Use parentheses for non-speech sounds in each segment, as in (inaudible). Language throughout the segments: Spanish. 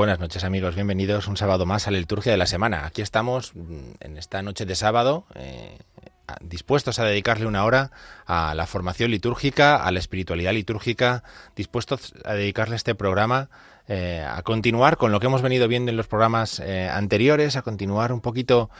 Buenas noches amigos, bienvenidos un sábado más a la liturgia de la semana. Aquí estamos mm, en esta noche de sábado eh, dispuestos a dedicarle una hora a la formación litúrgica, a la espiritualidad litúrgica, dispuestos a dedicarle este programa eh, a continuar con lo que hemos venido viendo en los programas eh, anteriores, a continuar un poquito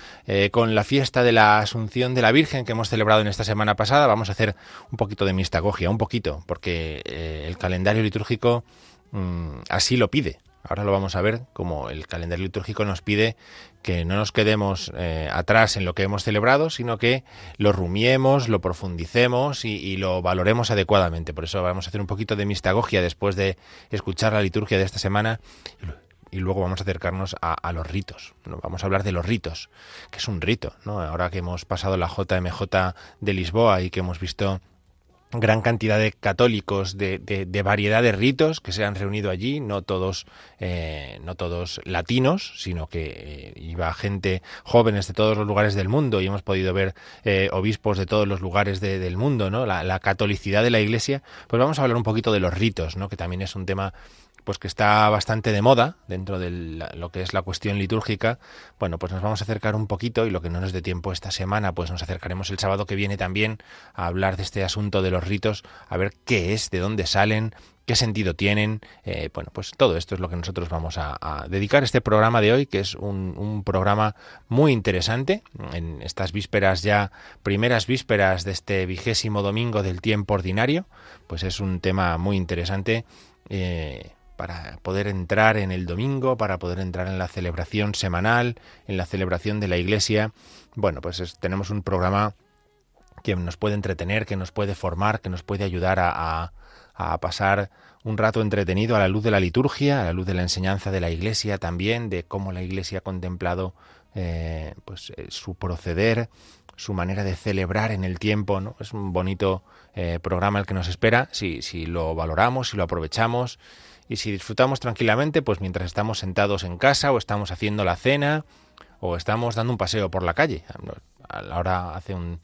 con la fiesta de la Asunción de la Virgen que hemos celebrado en esta semana pasada. Vamos a hacer un poquito de mistagogia, un poquito, porque el calendario litúrgico mm, así lo pide. Ahora lo vamos a ver, como el calendario litúrgico nos pide que no nos quedemos eh, atrás en lo que hemos celebrado, sino que lo rumiemos, lo profundicemos y, lo valoremos adecuadamente. Por eso vamos a hacer un poquito de mistagogia después de escuchar la liturgia de esta semana y luego vamos a acercarnos a, los ritos. Vamos a hablar de los ritos, que es un rito. ¿no? Ahora que hemos pasado la JMJ de Lisboa y que hemos visto gran cantidad de católicos de, de, variedad de ritos que se han reunido allí, no todos, eh, no todos latinos, sino que eh, iba gente jóvenes de todos los lugares del mundo y hemos podido ver eh, obispos de todos los lugares del mundo, ¿no? La, la, catolicidad de la Iglesia. Pues vamos a hablar un poquito de los ritos, ¿no? Que también es un tema pues que está bastante de moda dentro de lo que es la cuestión litúrgica, bueno, pues nos vamos a acercar un poquito y lo que no nos dé tiempo esta semana, pues nos acercaremos el sábado que viene también a hablar de este asunto de los ritos, a ver qué es, de dónde salen, qué sentido tienen. Eh, bueno, pues todo esto es lo que nosotros vamos a, dedicar este programa de hoy, que es un, un, programa muy interesante. En estas vísperas ya, primeras vísperas de este vigésimo domingo del tiempo ordinario, pues es un tema muy interesante. Eh, para poder entrar en el domingo, para poder entrar en la celebración semanal, en la celebración de la iglesia. Bueno, pues tenemos un programa que nos puede entretener, que nos puede formar, que nos puede ayudar a, pasar un rato entretenido a la luz de la liturgia, a la luz de la enseñanza de la Iglesia también, de cómo la Iglesia ha contemplado eh, pues, eh, su proceder, su manera de celebrar en el tiempo. ¿no? Es un bonito eh, programa el que nos espera si, si lo valoramos, si lo aprovechamos y si disfrutamos tranquilamente, pues mientras estamos sentados en casa o estamos haciendo la cena o estamos dando un paseo por la calle. Ahora hace un,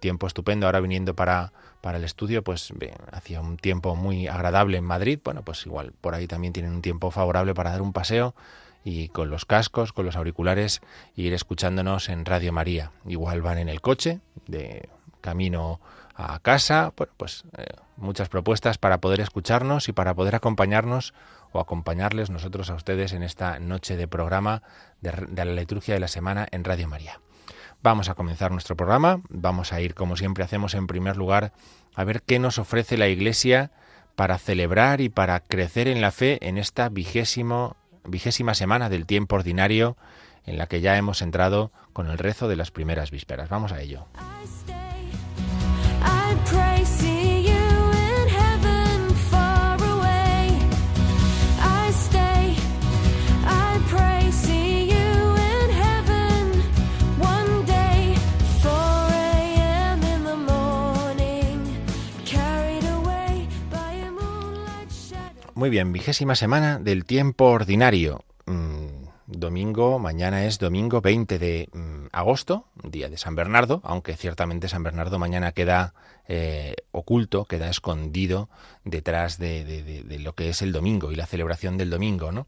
tiempo estupendo, ahora viniendo para, para el estudio, pues hacía un tiempo muy agradable en Madrid. Bueno, pues igual por ahí también tienen un tiempo favorable para dar un paseo y con los cascos, con los auriculares, ir escuchándonos en Radio María. Igual van en el coche, de camino a casa, bueno, pues eh, muchas propuestas para poder escucharnos y para poder acompañarnos o acompañarles nosotros a ustedes en esta noche de programa de, la liturgia de la semana en Radio María. Vamos a comenzar nuestro programa, vamos a ir como siempre hacemos en primer lugar a ver qué nos ofrece la Iglesia para celebrar y para crecer en la fe en esta vigésimo, vigésima semana del tiempo ordinario en la que ya hemos entrado con el rezo de las primeras vísperas. Vamos a ello. Muy bien, vigésima semana del tiempo ordinario. Domingo, mañana es domingo 20 de mm, agosto, día de San Bernardo, aunque ciertamente San Bernardo mañana queda eh, oculto, queda escondido detrás de, lo que es el domingo y la celebración del domingo, ¿no?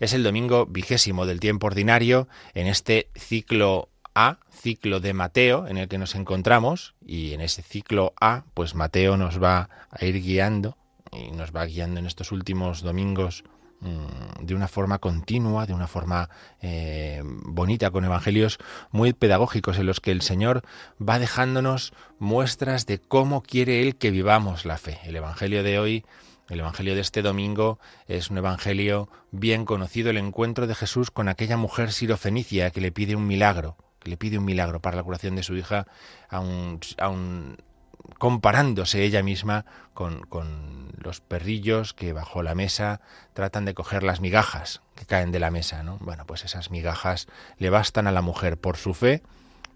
Es el domingo vigésimo del tiempo ordinario en este ciclo A, ciclo de Mateo, en el que nos encontramos, y en ese ciclo A, pues Mateo nos va a ir guiando y nos va guiando en estos últimos domingos de una forma continua, de una forma eh, bonita, con evangelios muy pedagógicos en los que el Señor va dejándonos muestras de cómo quiere Él que vivamos la fe. El Evangelio de hoy, el Evangelio de este domingo, es un Evangelio bien conocido, el encuentro de Jesús con aquella mujer sirofenicia que le pide un milagro que le pide un milagro para la curación de su hija a un, a un, comparándose ella misma con, con, los perrillos que bajo la mesa tratan de coger las migajas que caen de la mesa, ¿no? Bueno, pues esas migajas le bastan a la mujer por su fe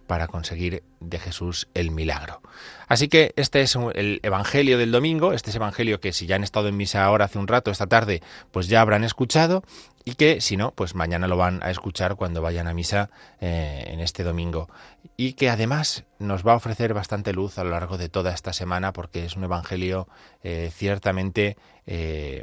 para conseguir de Jesús el milagro. Así que este es el Evangelio del domingo, este es Evangelio que si ya han estado en misa ahora hace un rato, esta tarde, pues ya habrán escuchado y que si no, pues mañana lo van a escuchar cuando vayan a misa eh, en este domingo. Y que además nos va a ofrecer bastante luz a lo largo de toda esta semana porque es un Evangelio eh, ciertamente... Eh,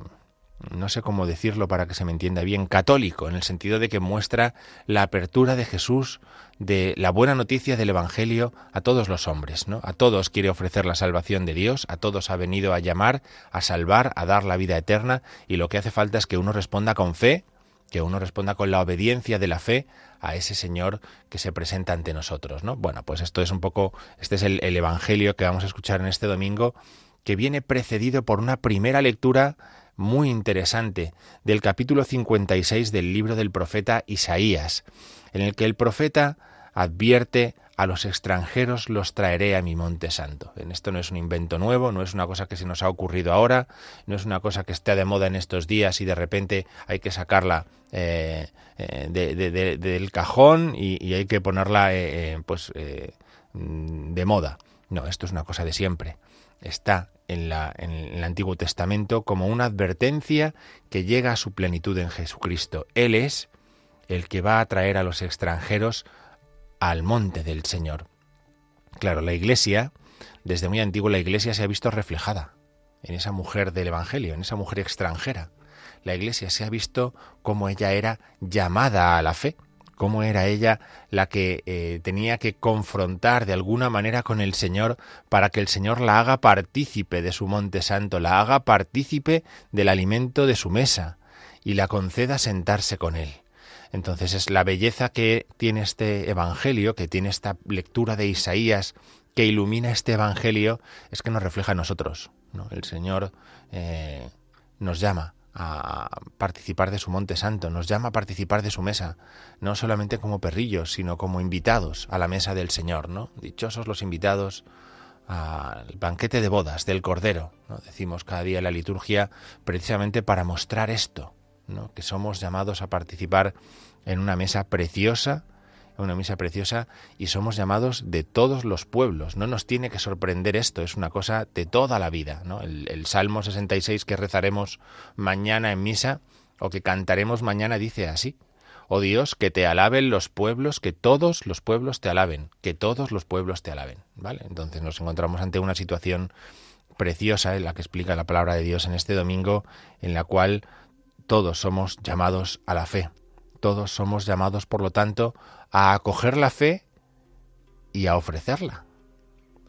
no sé cómo decirlo para que se me entienda bien, católico, en el sentido de que muestra la apertura de Jesús, de la buena noticia del Evangelio a todos los hombres, ¿no? A todos quiere ofrecer la salvación de Dios, a todos ha venido a llamar, a salvar, a dar la vida eterna, y lo que hace falta es que uno responda con fe, que uno responda con la obediencia de la fe a ese Señor que se presenta ante nosotros, ¿no? Bueno, pues esto es un poco, este es el, el Evangelio que vamos a escuchar en este domingo, que viene precedido por una primera lectura muy interesante del capítulo 56 del libro del profeta Isaías, en el que el profeta advierte a los extranjeros los traeré a mi monte santo. En esto no es un invento nuevo, no es una cosa que se nos ha ocurrido ahora, no es una cosa que esté de moda en estos días y de repente hay que sacarla eh, eh, del cajón y, hay que ponerla eh, pues de moda. No, esto es una cosa de siempre. Está en, la, en el Antiguo Testamento como una advertencia que llega a su plenitud en Jesucristo. Él es el que va a traer a los extranjeros al monte del Señor. Claro, la Iglesia, desde muy antiguo la Iglesia se ha visto reflejada en esa mujer del Evangelio, en esa mujer extranjera. La Iglesia se ha visto como ella era llamada a la fe cómo era ella la que eh, tenía que confrontar de alguna manera con el Señor para que el Señor la haga partícipe de su monte santo, la haga partícipe del alimento de su mesa y la conceda sentarse con él. Entonces es la belleza que tiene este Evangelio, que tiene esta lectura de Isaías, que ilumina este Evangelio, es que nos refleja a nosotros. ¿no? El Señor eh, nos llama a participar de su monte santo, nos llama a participar de su mesa, no solamente como perrillos, sino como invitados a la mesa del Señor, ¿no? Dichosos los invitados al banquete de bodas del Cordero, ¿no? Decimos cada día en la liturgia precisamente para mostrar esto, Que somos llamados a participar en una mesa preciosa una misa preciosa y somos llamados de todos los pueblos. No nos tiene que sorprender esto, es una cosa de toda la vida. ¿no? El, el Salmo 66 que rezaremos mañana en misa o que cantaremos mañana dice así. Oh Dios, que te alaben los pueblos, que todos los pueblos te alaben, que todos los pueblos te alaben. ¿Vale? Entonces nos encontramos ante una situación preciosa en la que explica la palabra de Dios en este domingo, en la cual todos somos llamados a la fe. Todos somos llamados, por lo tanto, a acoger la fe y a ofrecerla,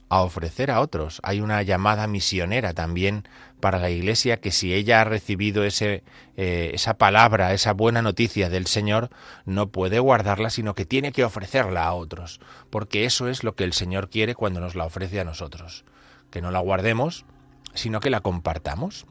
a ofrecer a otros. Hay una llamada misionera también para la Iglesia que si ella ha recibido ese, eh, esa palabra, esa buena noticia del Señor, no puede guardarla, sino que tiene que ofrecerla a otros, porque eso es lo que el Señor quiere cuando nos la ofrece a nosotros, que no la guardemos, sino que la compartamos.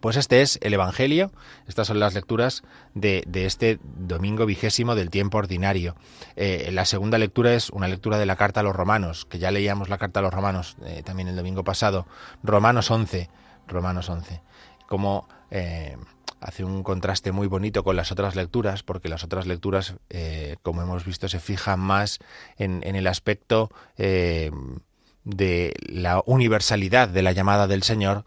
Pues este es el Evangelio, estas son las lecturas de, este domingo vigésimo del tiempo ordinario. Eh, la segunda lectura es una lectura de la carta a los romanos, que ya leíamos la carta a los romanos eh, también el domingo pasado, Romanos 11, Romanos 11, como eh, hace un contraste muy bonito con las otras lecturas, porque las otras lecturas, como hemos visto, se fijan más en, en el aspecto de la universalidad de la llamada del Señor,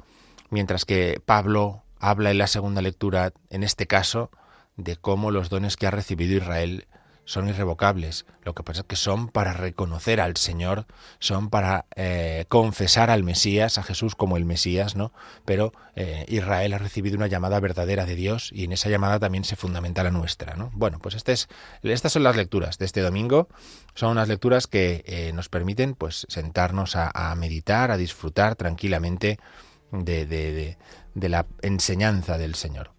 mientras que Pablo habla en la segunda lectura, en este caso, de cómo los dones que ha recibido Israel son irrevocables. Lo que pasa es que son para reconocer al Señor, son para eh, confesar al Mesías, a Jesús como el Mesías, ¿no? Pero eh, Israel ha recibido una llamada verdadera de Dios y en esa llamada también se fundamenta la nuestra, ¿no? Bueno, pues este es, estas son las lecturas de este domingo. Son unas lecturas que eh, nos permiten, pues, sentarnos a, meditar, a disfrutar tranquilamente de, de, de, la enseñanza del Señor.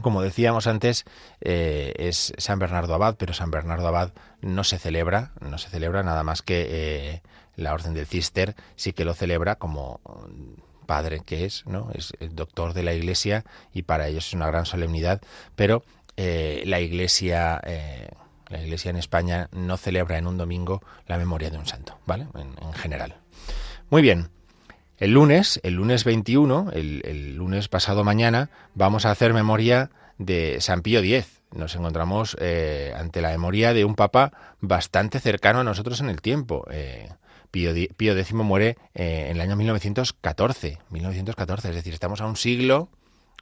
Como decíamos antes, eh, es San Bernardo Abad, pero San Bernardo Abad no se celebra, no se celebra nada más que eh, la Orden del Cister sí que lo celebra como padre que es, ¿no? Es el doctor de la Iglesia y para ellos es una gran solemnidad, pero eh, la Iglesia la Iglesia en España no celebra en un domingo la memoria de un santo, ¿vale? En general. Muy bien. El lunes, el lunes 21, el, lunes pasado mañana, vamos a hacer memoria de San Pío X. Nos encontramos eh, ante la memoria de un papa bastante cercano a nosotros en el tiempo. Eh, Pío, Pío, X muere eh, en el año 1914, 1914, es decir, estamos a un siglo,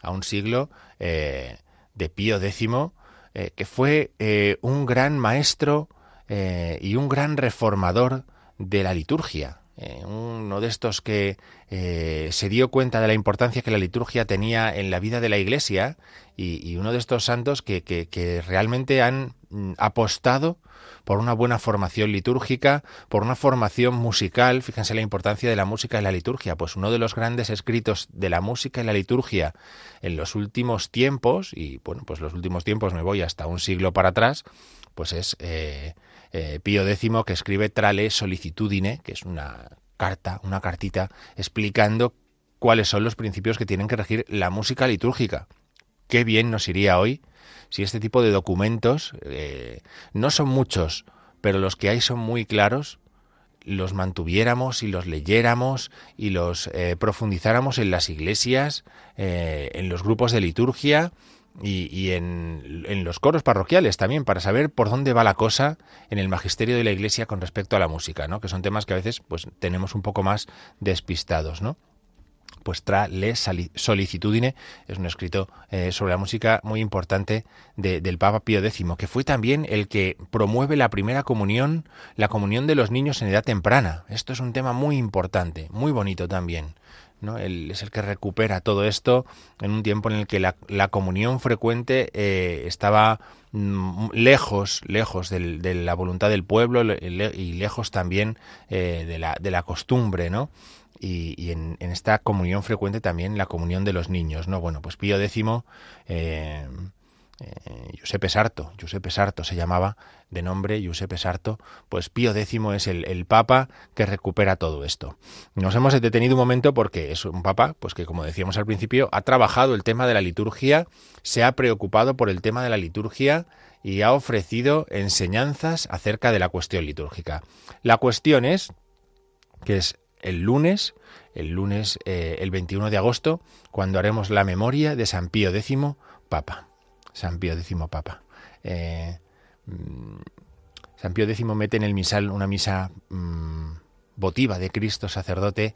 a un siglo de Pío X, que fue un gran maestro y un gran reformador de la liturgia eh, uno de estos que eh, se dio cuenta de la importancia que la liturgia tenía en la vida de la Iglesia y, uno de estos santos que, realmente han mm, apostado por una buena formación litúrgica, por una formación musical. Fíjense la importancia de la música y la liturgia. Pues uno de los grandes escritos de la música y la liturgia en los últimos tiempos, y bueno, pues los últimos tiempos me voy hasta un siglo para atrás, pues es eh, eh, Pío X que escribe Trale Solicitudine, que es una carta, una cartita explicando cuáles son los principios que tienen que regir la música litúrgica. Qué bien nos iría hoy si este tipo de documentos, eh, no son muchos, pero los que hay son muy claros, los mantuviéramos y los leyéramos y los eh, profundizáramos en las iglesias, eh, en los grupos de liturgia y, y en, los coros parroquiales también, para saber por dónde va la cosa en el magisterio de la Iglesia con respecto a la música, ¿no? que son temas que a veces pues, tenemos un poco más despistados. ¿no? pues Tra le solicitudine es un escrito eh, sobre la música muy importante de, del Papa Pío X, que fue también el que promueve la primera comunión, la comunión de los niños en edad temprana. Esto es un tema muy importante, muy bonito también. ¿No? Él es el que recupera todo esto en un tiempo en el que la, comunión frecuente eh, estaba mm, lejos, lejos de la voluntad del pueblo y lejos también eh, de, la, de la costumbre, ¿no? y, en, esta comunión frecuente también la comunión de los niños, ¿no? Bueno, pues Pío X, eh, eh, Giuseppe Sarto, Giuseppe Sarto se llamaba de nombre Giuseppe Sarto, pues Pío X es el, papa que recupera todo esto. Nos hemos detenido un momento porque es un papa, pues que como decíamos al principio, ha trabajado el tema de la liturgia, se ha preocupado por el tema de la liturgia y ha ofrecido enseñanzas acerca de la cuestión litúrgica. La cuestión es, que es el lunes, el lunes eh, el 21 de agosto, cuando haremos la memoria de San Pío X Papa. San Pío X Papa. Eh, San Pío X mete en el misal una misa mmm, votiva de Cristo sacerdote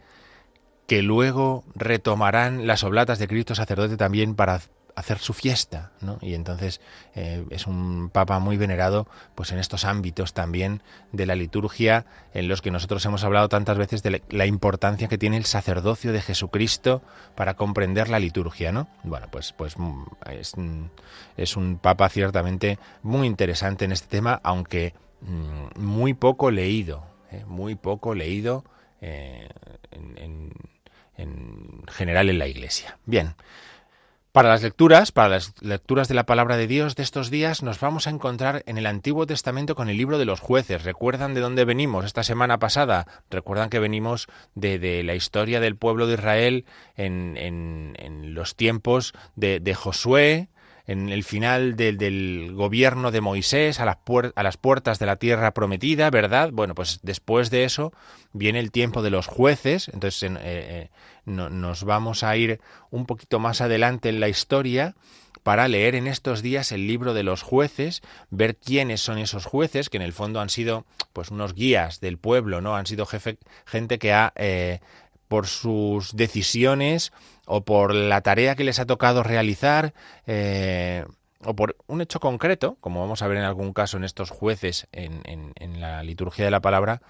que luego retomarán las oblatas de Cristo sacerdote también para hacer su fiesta, ¿no? Y entonces eh, es un papa muy venerado, pues en estos ámbitos también de la liturgia, en los que nosotros hemos hablado tantas veces de la importancia que tiene el sacerdocio de Jesucristo para comprender la liturgia, ¿no? Bueno, pues, pues mm, es, es un papa ciertamente muy interesante en este tema, aunque mmm, muy poco leído, ¿eh? muy poco leído eh, en, en, en general en la Iglesia. Bien. Para las lecturas, para las lecturas de la palabra de Dios de estos días, nos vamos a encontrar en el Antiguo Testamento con el libro de los jueces. ¿Recuerdan de dónde venimos esta semana pasada? ¿Recuerdan que venimos de, la historia del pueblo de Israel en, en, en los tiempos de, Josué, en el final de, del gobierno de Moisés a las, a las, puertas de la tierra prometida, ¿verdad? Bueno, pues después de eso viene el tiempo de los jueces, entonces eh, eh, no, nos vamos a ir un poquito más adelante en la historia para leer en estos días el libro de los jueces, ver quiénes son esos jueces, que en el fondo han sido pues unos guías del pueblo, ¿no? Han sido jefe, gente que ha eh, por sus decisiones o por la tarea que les ha tocado realizar eh, o por un hecho concreto, como vamos a ver en algún caso en estos jueces en, en la liturgia de la palabra,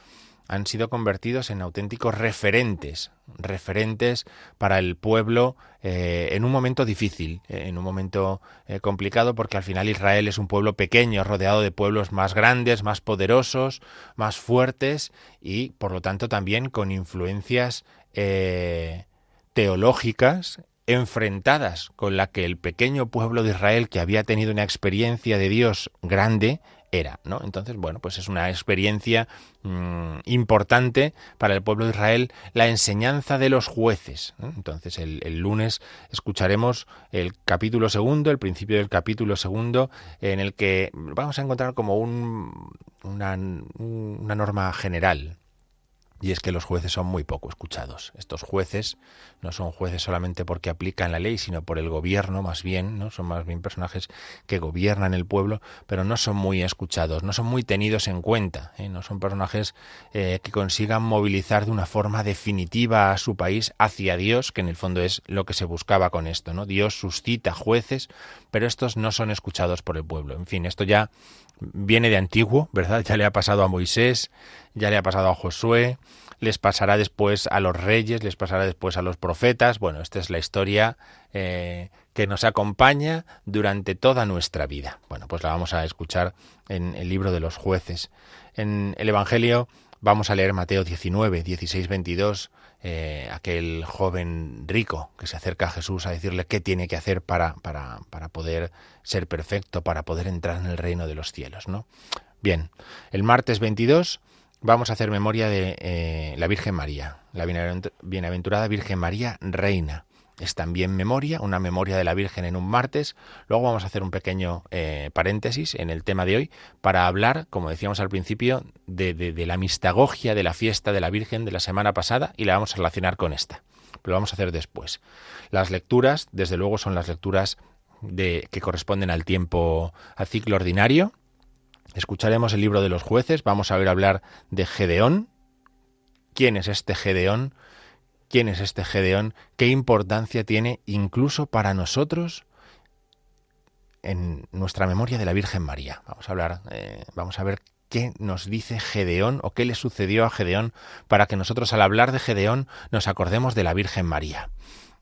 han sido convertidos en auténticos referentes, referentes para el pueblo eh, en un momento difícil, eh, en un momento eh, complicado, porque al final Israel es un pueblo pequeño, rodeado de pueblos más grandes, más poderosos, más fuertes y, por lo tanto, también con influencias teológicas enfrentadas con la que el pequeño pueblo de Israel, que había tenido una experiencia de Dios grande, era, ¿no? Entonces, bueno, pues es una experiencia mm, importante para el pueblo de Israel la enseñanza de los jueces. Entonces, el, lunes escucharemos el capítulo segundo, el principio del capítulo segundo, en el que vamos a encontrar como un, una, una norma general y es que los jueces son muy poco escuchados. Estos jueces no son jueces solamente porque aplican la ley, sino por el gobierno más bien, ¿no? Son más bien personajes que gobiernan el pueblo, pero no son muy escuchados, no son muy tenidos en cuenta, ¿eh? no son personajes eh, que consigan movilizar de una forma definitiva a su país hacia Dios, que en el fondo es lo que se buscaba con esto, ¿no? Dios suscita jueces, pero estos no son escuchados por el pueblo. En fin, esto ya viene de antiguo, ¿verdad? Ya le ha pasado a Moisés, ya le ha pasado a Josué, les pasará después a los reyes, les pasará después a los profetas. Bueno, esta es la historia eh, que nos acompaña durante toda nuestra vida. Bueno, pues la vamos a escuchar en el libro de los jueces. En el Evangelio vamos a leer Mateo 19, 16, 22, aquel joven rico que se acerca a Jesús a decirle qué tiene que hacer para, para, para poder ser perfecto, para poder entrar en el reino de los cielos, ¿no? Bien, el martes 22 vamos a hacer memoria de eh, la Virgen María, la bienaventurada Virgen María Reina. Es también memoria, una memoria de la Virgen en un martes. Luego vamos a hacer un pequeño eh, paréntesis en el tema de hoy para hablar, como decíamos al principio, de, de, la mistagogia de la fiesta de la Virgen de la semana pasada y la vamos a relacionar con esta. Lo vamos a hacer después. Las lecturas, desde luego, son las lecturas de, que corresponden al tiempo, al ciclo ordinario, Escucharemos el libro de los jueces, vamos a ver hablar de Gedeón. ¿Quién es este Gedeón? ¿Quién es este Gedeón? ¿Qué importancia tiene incluso para nosotros en nuestra memoria de la Virgen María? Vamos a hablar, eh, vamos a ver qué nos dice Gedeón o qué le sucedió a Gedeón para que nosotros al hablar de Gedeón nos acordemos de la Virgen María.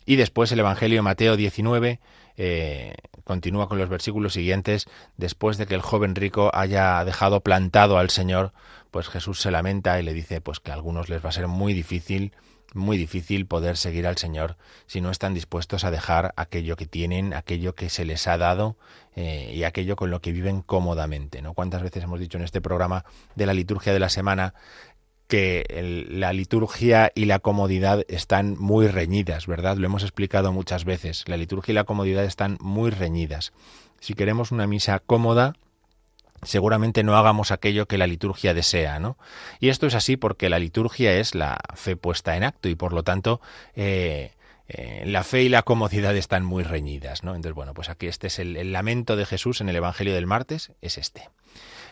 Y después el Evangelio Mateo 19 eh, continúa con los versículos siguientes, después de que el joven rico haya dejado plantado al Señor, pues Jesús se lamenta y le dice pues que a algunos les va a ser muy difícil, muy difícil poder seguir al Señor si no están dispuestos a dejar aquello que tienen, aquello que se les ha dado eh, y aquello con lo que viven cómodamente. ¿no? ¿Cuántas veces hemos dicho en este programa de la liturgia de la semana que la liturgia y la comodidad están muy reñidas, ¿verdad? Lo hemos explicado muchas veces. La liturgia y la comodidad están muy reñidas. Si queremos una misa cómoda, seguramente no hagamos aquello que la liturgia desea, ¿no? Y esto es así porque la liturgia es la fe puesta en acto y por lo tanto eh, eh, la fe y la comodidad están muy reñidas, ¿no? Entonces, bueno, pues aquí este es el lamento de Jesús en el Evangelio del martes, es este.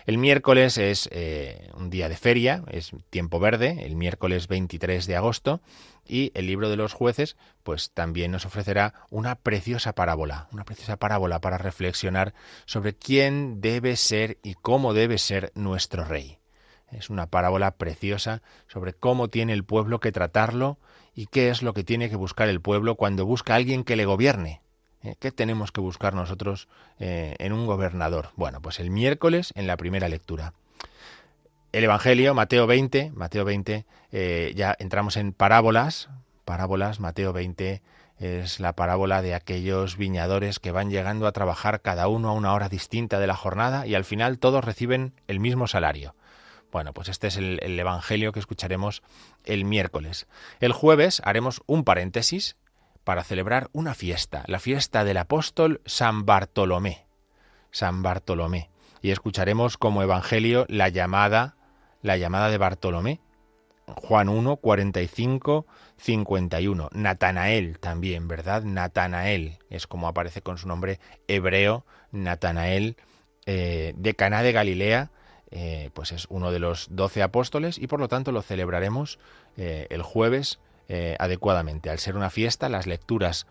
El miércoles es eh, un día de feria, es tiempo verde, el miércoles 23 de agosto, y el libro de los jueces, pues también nos ofrecerá una preciosa parábola, una preciosa parábola para reflexionar sobre quién debe ser y cómo debe ser nuestro rey. Es una parábola preciosa sobre cómo tiene el pueblo que tratarlo y qué es lo que tiene que buscar el pueblo cuando busca a alguien que le gobierne. ¿Qué tenemos que buscar nosotros eh, en un gobernador? Bueno, pues el miércoles en la primera lectura. El Evangelio, Mateo 20, Mateo 20, eh, ya entramos en parábolas, parábolas, Mateo 20 es la parábola de aquellos viñadores que van llegando a trabajar cada uno a una hora distinta de la jornada y al final todos reciben el mismo salario. Bueno, pues este es el, Evangelio que escucharemos el miércoles. El jueves haremos un paréntesis para celebrar una fiesta, la fiesta del apóstol San Bartolomé. San Bartolomé. Y escucharemos como evangelio la llamada, la llamada de Bartolomé. Juan 1, 45, 51. Natanael también, ¿verdad? Natanael es como aparece con su nombre hebreo, Natanael, eh, de Caná de Galilea, eh, pues es uno de los doce apóstoles y por lo tanto lo celebraremos eh, el jueves eh, adecuadamente. Al ser una fiesta, las lecturas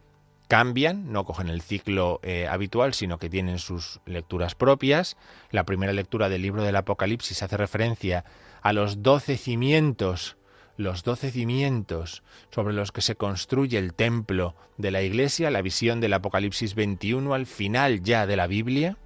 cambian, no cogen el ciclo eh, habitual, sino que tienen sus lecturas propias. La primera lectura del libro del Apocalipsis hace referencia a los doce cimientos, los doce cimientos sobre los que se construye el templo de la Iglesia, la visión del Apocalipsis 21 al final ya de la Biblia.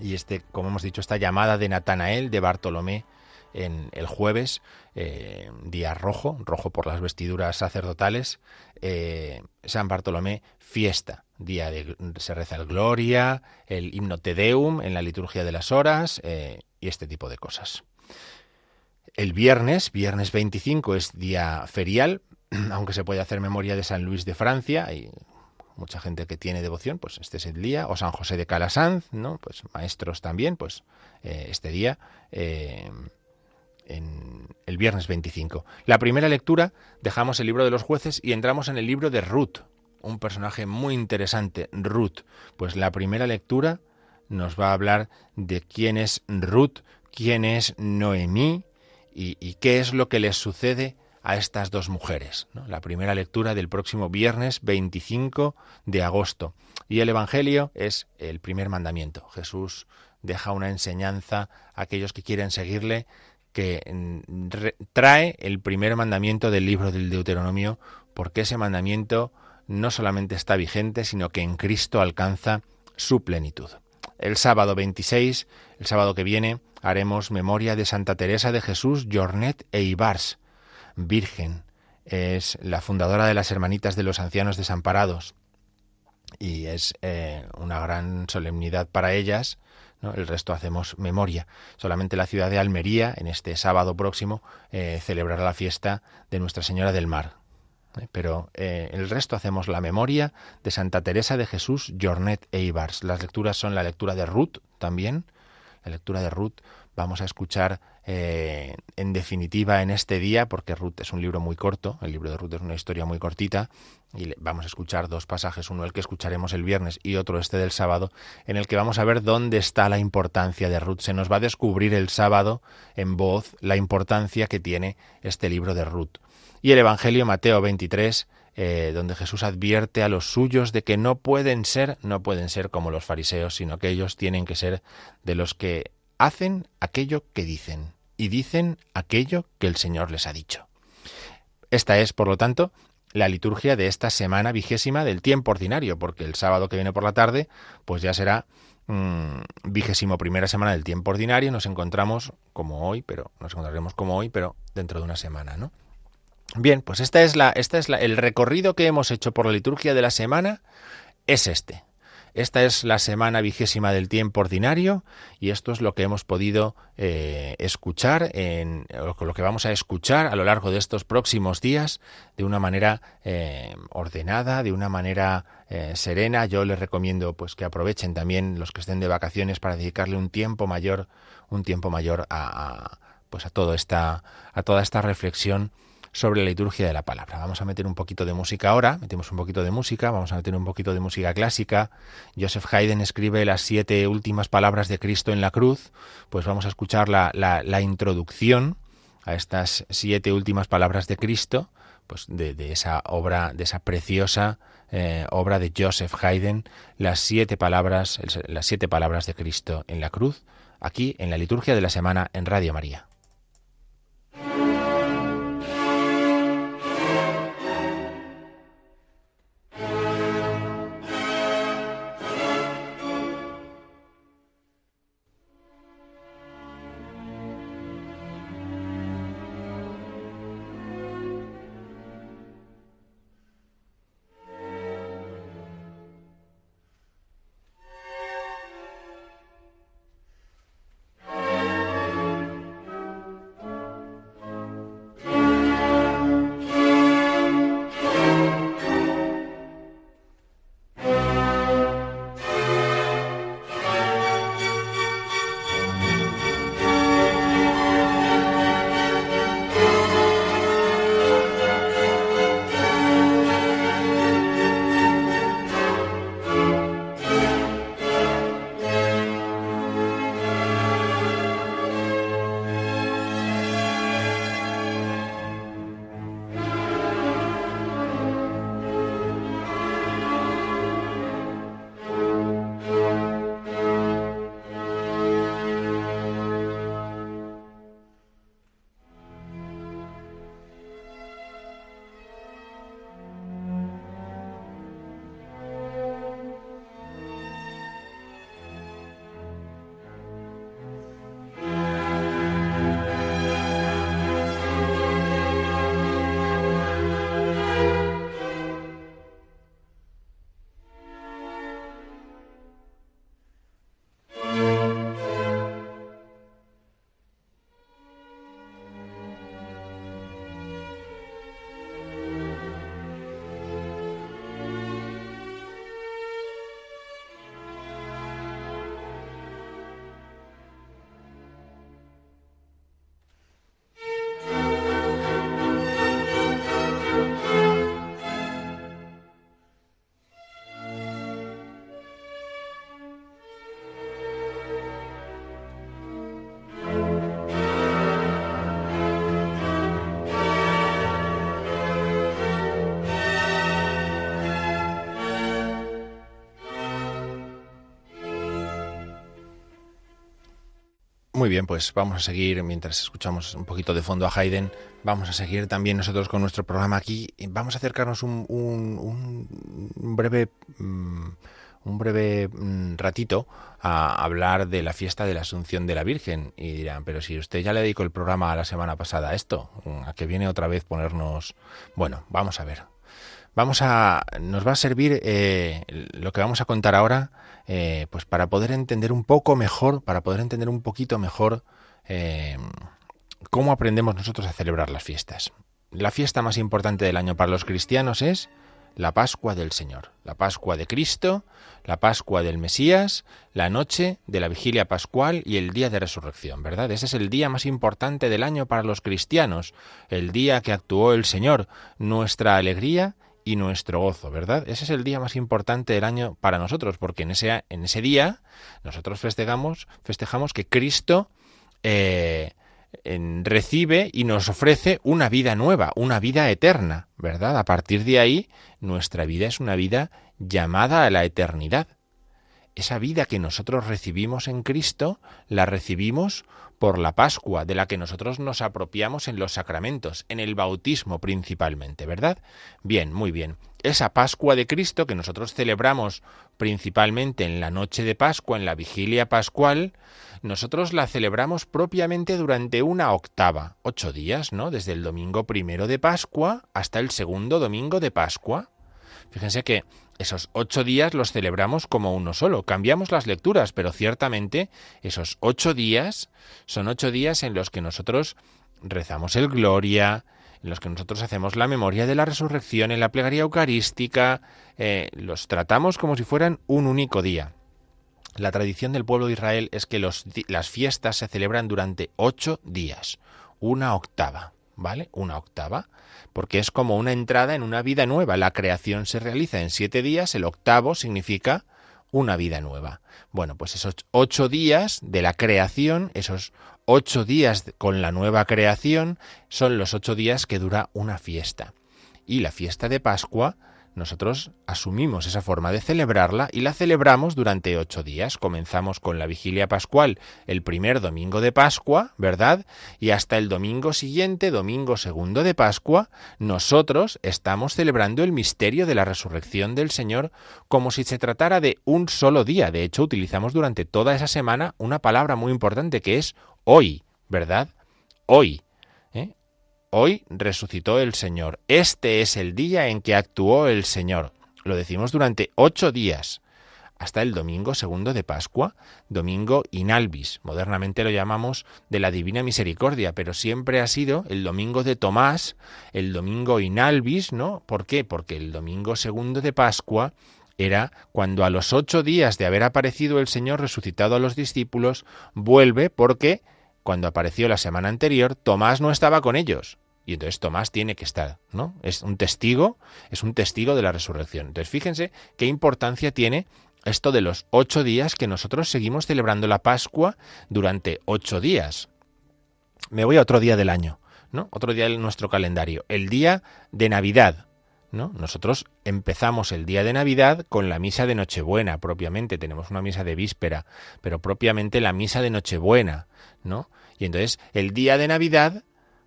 Y este, como hemos dicho, esta llamada de Natanael, de Bartolomé, en el jueves, eh, día rojo, rojo por las vestiduras sacerdotales, eh, San Bartolomé, fiesta, día de se reza el Gloria, el himno Te Deum en la liturgia de las horas eh, y este tipo de cosas. El viernes, viernes 25, es día ferial, (clears throat) aunque se puede hacer memoria de San Luis de Francia, hay mucha gente que tiene devoción, pues este es el día, o San José de Calasanz, ¿no? Pues maestros también, pues este día en el viernes 25. La primera lectura dejamos el libro de los jueces y entramos en el libro de Ruth, un personaje muy interesante, Ruth. Pues la primera lectura nos va a hablar de quién es Ruth, quién es Noemí y, qué es lo que les sucede a estas dos mujeres. La primera lectura del próximo viernes 25 de agosto. Y el Evangelio es el primer mandamiento. Jesús deja una enseñanza a aquellos que quieren seguirle que mm, trae el primer mandamiento del libro del Deuteronomio, porque ese mandamiento no solamente está vigente, sino que en Cristo alcanza su plenitud. El sábado 26, el sábado que viene, haremos memoria de Santa Teresa de Jesús, Jornet e Ibars, virgen. Es la fundadora de las Hermanitas de los Ancianos Desamparados y es eh, una gran solemnidad para ellas el resto hacemos memoria. Solamente la ciudad de Almería, en este sábado próximo, eh, celebrará la fiesta de Nuestra Señora del Mar. ¿eh? Pero eh, el resto hacemos la memoria de Santa Teresa de Jesús, Jornet e Ibars. Las lecturas son la lectura de Ruth también, la lectura de Ruth. Vamos a escuchar eh, en definitiva en este día, porque Ruth es un libro muy corto, el libro de Ruth es una historia muy cortita, y vamos a escuchar dos pasajes, uno el que escucharemos el viernes y otro este del sábado, en el que vamos a ver dónde está la importancia de Ruth. Se nos va a descubrir el sábado en voz la importancia que tiene este libro de Ruth. Y el Evangelio Mateo 23, eh, donde Jesús advierte a los suyos de que no pueden ser, no pueden ser como los fariseos, sino que ellos tienen que ser de los que hacen aquello que dicen y dicen aquello que el Señor les ha dicho. Esta es, por lo tanto, la liturgia de esta semana vigésima del tiempo ordinario, porque el sábado que viene por la tarde, pues ya será mm, vigésimo primera semana del tiempo ordinario. Nos encontramos como hoy, pero nos encontraremos como hoy, pero dentro de una semana, ¿no? Bien, pues esta es la, esta es la, el recorrido que hemos hecho por la liturgia de la semana es este. Esta es la semana vigésima del tiempo ordinario y esto es lo que hemos podido eh, escuchar, en, lo que vamos a escuchar a lo largo de estos próximos días de una manera eh, ordenada, de una manera eh, serena. Yo les recomiendo pues que aprovechen también los que estén de vacaciones para dedicarle un tiempo mayor, un tiempo mayor a, pues a todo esta, a toda esta reflexión sobre la liturgia de la palabra. Vamos a meter un poquito de música ahora, metemos un poquito de música, vamos a meter un poquito de música clásica. Joseph Haydn escribe las siete últimas palabras de Cristo en la cruz, pues vamos a escuchar la, la, introducción a estas siete últimas palabras de Cristo, pues de, esa obra, de esa preciosa eh, obra de Joseph Haydn, las siete palabras, las siete palabras de Cristo en la cruz, aquí en la liturgia de la semana en Radio María. Muy bien, pues vamos a seguir mientras escuchamos un poquito de fondo a Haydn. Vamos a seguir también nosotros con nuestro programa aquí. Vamos a acercarnos un, un, breve. Mm, un breve mm, ratito a hablar de la fiesta de la Asunción de la Virgen. Y dirán, pero si usted ya le dedicó el programa la semana pasada a esto, ¿a que viene otra vez ponernos... Bueno, vamos a ver. Vamos a... Nos va a servir eh, lo que vamos a contar ahora eh, pues para poder entender un poco mejor, para poder entender un poquito mejor eh, cómo aprendemos nosotros a celebrar las fiestas. La fiesta más importante del año para los cristianos es la Pascua del Señor, la Pascua de Cristo, la Pascua del Mesías, la noche de la vigilia pascual y el día de resurrección, ¿verdad? Ese es el día más importante del año para los cristianos, el día que actuó el Señor, nuestra alegría y nuestro gozo, ¿verdad? Ese es el día más importante del año para nosotros, porque en ese, en ese día nosotros festejamos, festejamos que Cristo eh, recibe y nos ofrece una vida nueva, una vida eterna, ¿verdad? A partir de ahí, nuestra vida es una vida llamada a la eternidad. Esa vida que nosotros recibimos en Cristo, la recibimos por la Pascua, de la que nosotros nos apropiamos en los sacramentos, en el bautismo principalmente, ¿verdad? Bien, muy bien. Esa Pascua de Cristo que nosotros celebramos principalmente en la noche de Pascua, en la vigilia pascual, nosotros la celebramos propiamente durante una octava, ocho días, ¿no? Desde el domingo primero de Pascua hasta el segundo domingo de Pascua. Fíjense que esos ocho días los celebramos como uno solo. Cambiamos las lecturas, pero ciertamente esos ocho días son ocho días en los que nosotros rezamos el Gloria, en los que nosotros hacemos la memoria de la resurrección en la plegaria eucarística, eh, los tratamos como si fueran un único día. La tradición del pueblo de Israel es que las fiestas se celebran durante ocho días, una octava, ¿vale? Una octava porque es como una entrada en una vida nueva. La creación se realiza en siete días, el octavo significa una vida nueva. Bueno, pues esos ocho días de la creación, esos ocho días con la nueva creación, son los ocho días que dura una fiesta. Y la fiesta de Pascua nosotros asumimos esa forma de celebrarla y la celebramos durante ocho días. Comenzamos con la vigilia pascual el primer domingo de Pascua, ¿verdad? Y hasta el domingo siguiente, domingo segundo de Pascua, nosotros estamos celebrando el misterio de la resurrección del Señor como si se tratara de un solo día. De hecho, utilizamos durante toda esa semana una palabra muy importante que es hoy, ¿verdad? Hoy. Hoy resucitó el Señor. Este es el día en que actuó el Señor. Lo decimos durante ocho días, hasta el domingo segundo de Pascua, domingo inalvis. Modernamente lo llamamos de la Divina Misericordia, pero siempre ha sido el domingo de Tomás, el domingo inalvis, ¿no? ¿Por qué? Porque el domingo segundo de Pascua era cuando a los ocho días de haber aparecido el Señor resucitado a los discípulos, vuelve porque cuando apareció la semana anterior, Tomás no estaba con ellos. Y entonces Tomás tiene que estar, ¿no? Es un testigo, es un testigo de la resurrección. Entonces fíjense qué importancia tiene esto de los ocho días que nosotros seguimos celebrando la Pascua durante ocho días. Me voy a otro día del año, ¿no? Otro día de nuestro calendario, el día de Navidad. ¿No? Nosotros empezamos el día de Navidad con la misa de Nochebuena, propiamente, tenemos una misa de víspera, pero propiamente la misa de Nochebuena, ¿no? Y entonces el día de Navidad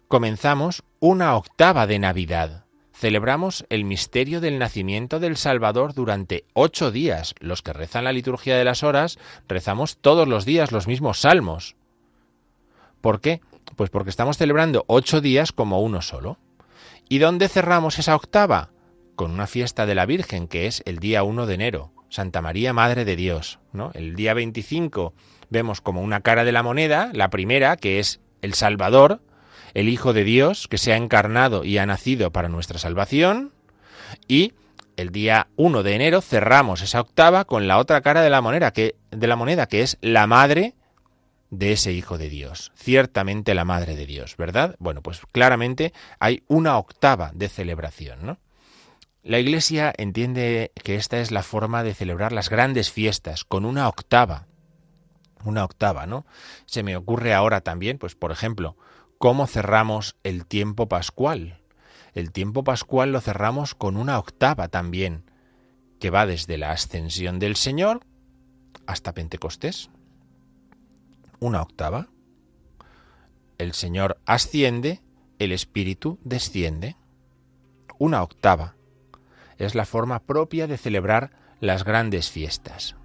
comenzamos una octava de Navidad. Celebramos el misterio del nacimiento del Salvador durante ocho días. Los que rezan la liturgia de las horas rezamos todos los días los mismos salmos. ¿Por qué? Pues porque estamos celebrando ocho días como uno solo. ¿Y dónde cerramos esa octava? Con una fiesta de la Virgen, que es el día 1 de enero, Santa María Madre de Dios. ¿no? El día 25 vemos como una cara de la moneda, la primera, que es el Salvador, el Hijo de Dios que se ha encarnado y ha nacido para nuestra salvación y el día 1 de enero cerramos esa octava con la otra cara de la moneda que, de la moneda, que es la madre de ese Hijo de Dios. Ciertamente la madre de Dios, ¿verdad? Bueno, pues claramente hay una octava de celebración, ¿no? La Iglesia entiende que esta es la forma de celebrar las grandes fiestas, con una octava. Una octava, ¿no? Se me ocurre ahora también, pues por ejemplo, ¿Cómo cerramos el tiempo pascual? El tiempo pascual lo cerramos con una octava también, que va desde la ascensión del Señor hasta Pentecostés. Una octava. el Señor asciende, el Espíritu desciende. Una octava es la forma propia de celebrar las grandes fiestas.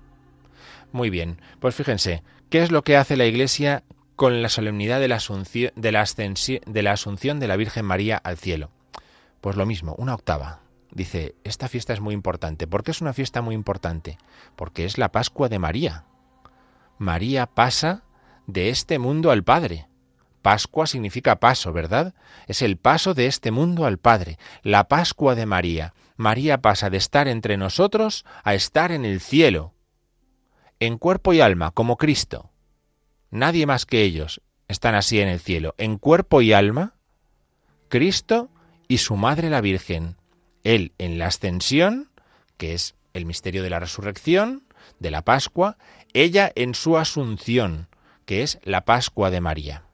Muy bien, pues fíjense, ¿qué es lo que hace la Iglesia con la solemnidad de la, asunción, de, la de la Asunción de la Virgen María al cielo? Pues lo mismo, una octava. Dice, esta fiesta es muy importante. ¿Por qué es una fiesta muy importante? Porque es la Pascua de María. María pasa de este mundo al Padre. Pascua significa paso, ¿verdad? Es el paso de este mundo al Padre, la Pascua de María. María pasa de estar entre nosotros a estar en el cielo, en cuerpo y alma, como Cristo. Nadie más que ellos están así en el cielo, en cuerpo y alma, Cristo y su Madre la Virgen. Él en la ascensión, que es el misterio de la resurrección, de la Pascua, ella en su asunción, que es la Pascua de María.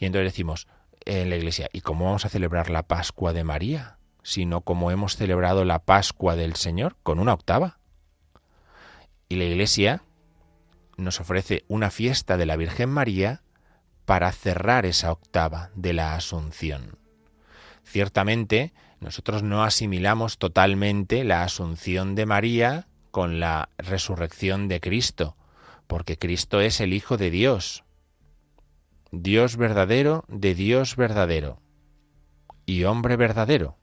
Y entonces decimos en la iglesia, ¿y cómo vamos a celebrar la Pascua de María? Sino como hemos celebrado la Pascua del Señor, con una octava. Y la iglesia nos ofrece una fiesta de la Virgen María para cerrar esa octava de la Asunción. Ciertamente, nosotros no asimilamos totalmente la Asunción de María con la resurrección de Cristo, porque Cristo es el Hijo de Dios, Dios verdadero de Dios verdadero, y hombre verdadero,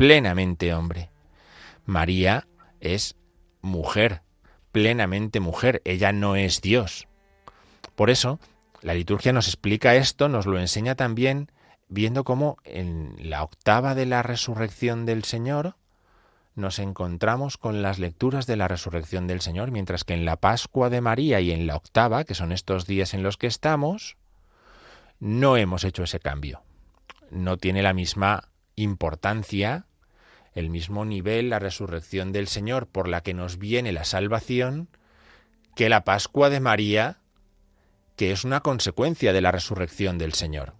plenamente hombre. María es mujer, plenamente mujer, ella no es Dios. Por eso, la liturgia nos explica esto, nos lo enseña también viendo cómo en la octava de la resurrección del Señor, nos encontramos con las lecturas de la resurrección del Señor, mientras que en la Pascua de María y en la octava, que son estos días en los que estamos, no hemos hecho ese cambio. No tiene la misma importancia, el mismo nivel la resurrección del Señor por la que nos viene la salvación, que la Pascua de María, que es una consecuencia de la resurrección del Señor.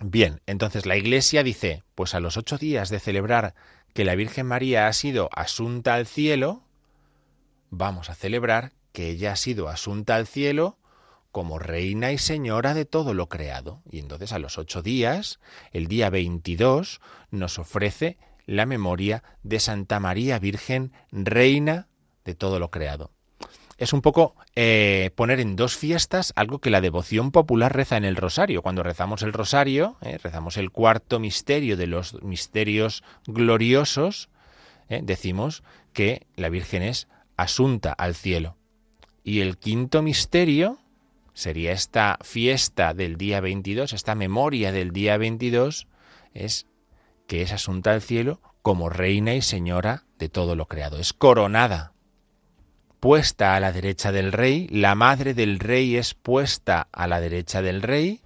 Bien, entonces la Iglesia dice, pues a los ocho días de celebrar que la Virgen María ha sido asunta al cielo, vamos a celebrar que ella ha sido asunta al cielo como reina y señora de todo lo creado. Y entonces a los ocho días, el día 22, nos ofrece la memoria de Santa María Virgen, reina de todo lo creado es un poco eh, poner en dos fiestas algo que la devoción popular reza en el rosario. Cuando rezamos el rosario, eh, rezamos el cuarto misterio de los misterios gloriosos, eh, decimos que la Virgen es asunta al cielo. Y el quinto misterio sería esta fiesta del día 22, esta memoria del día 22, es que es asunta al cielo como reina y señora de todo lo creado. Es coronada puesta a la derecha del rey, la madre del rey es puesta a la derecha del rey,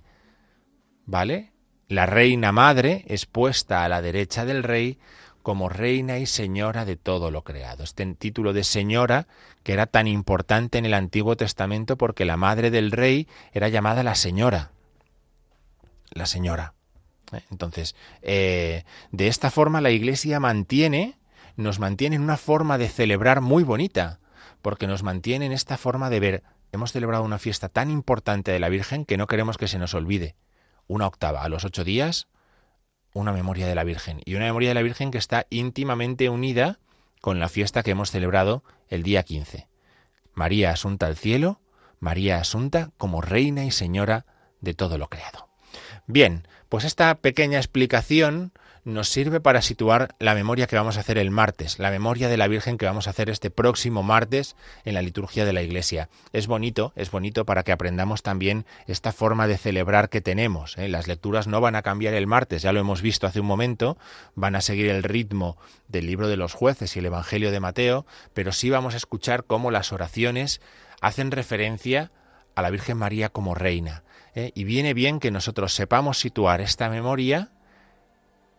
¿vale? La reina madre es puesta a la derecha del rey como reina y señora de todo lo creado. Este título de señora que era tan importante en el Antiguo Testamento porque la madre del rey era llamada la señora. La señora. ¿Eh? Entonces, eh, de esta forma la Iglesia mantiene, nos mantiene en una forma de celebrar muy bonita porque nos mantiene en esta forma de ver, hemos celebrado una fiesta tan importante de la Virgen que no queremos que se nos olvide. Una octava, a los ocho días, una memoria de la Virgen. Y una memoria de la Virgen que está íntimamente unida con la fiesta que hemos celebrado el día 15. María asunta al cielo, María asunta como reina y señora de todo lo creado. Bien, pues esta pequeña explicación nos sirve para situar la memoria que vamos a hacer el martes, la memoria de la Virgen que vamos a hacer este próximo martes en la liturgia de la Iglesia. Es bonito, es bonito para que aprendamos también esta forma de celebrar que tenemos. ¿eh? Las lecturas no van a cambiar el martes, ya lo hemos visto hace un momento, van a seguir el ritmo del libro de los jueces y el Evangelio de Mateo, pero sí vamos a escuchar cómo las oraciones hacen referencia a la Virgen María como reina. ¿Eh? Y viene bien que nosotros sepamos situar esta memoria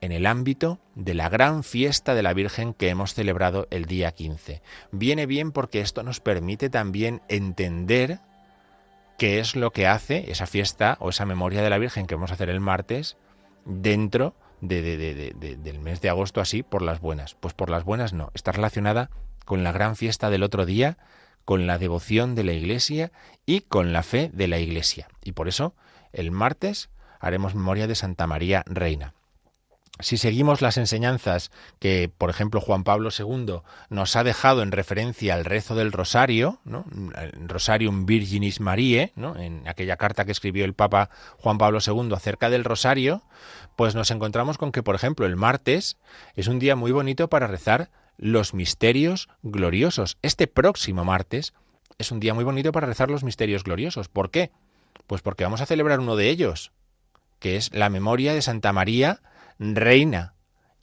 en el ámbito de la gran fiesta de la Virgen que hemos celebrado el día 15. Viene bien porque esto nos permite también entender qué es lo que hace esa fiesta o esa memoria de la Virgen que vamos a hacer el martes dentro del mes de agosto así por las buenas. Pues por las buenas no, está relacionada con la gran fiesta del otro día, con la devoción de la Iglesia y con la fe de la Iglesia. Y por eso el martes haremos memoria de Santa María Reina. Si seguimos las enseñanzas que, por ejemplo, Juan Pablo II nos ha dejado en referencia al rezo del Rosario, ¿no? Rosarium Virginis Mariae, ¿no? en aquella carta que escribió el Papa Juan Pablo II acerca del Rosario, pues nos encontramos con que, por ejemplo, el martes es un día muy bonito para rezar los misterios gloriosos. Este próximo martes es un día muy bonito para rezar los misterios gloriosos. ¿Por qué? Pues porque vamos a celebrar uno de ellos, que es la memoria de Santa María, reina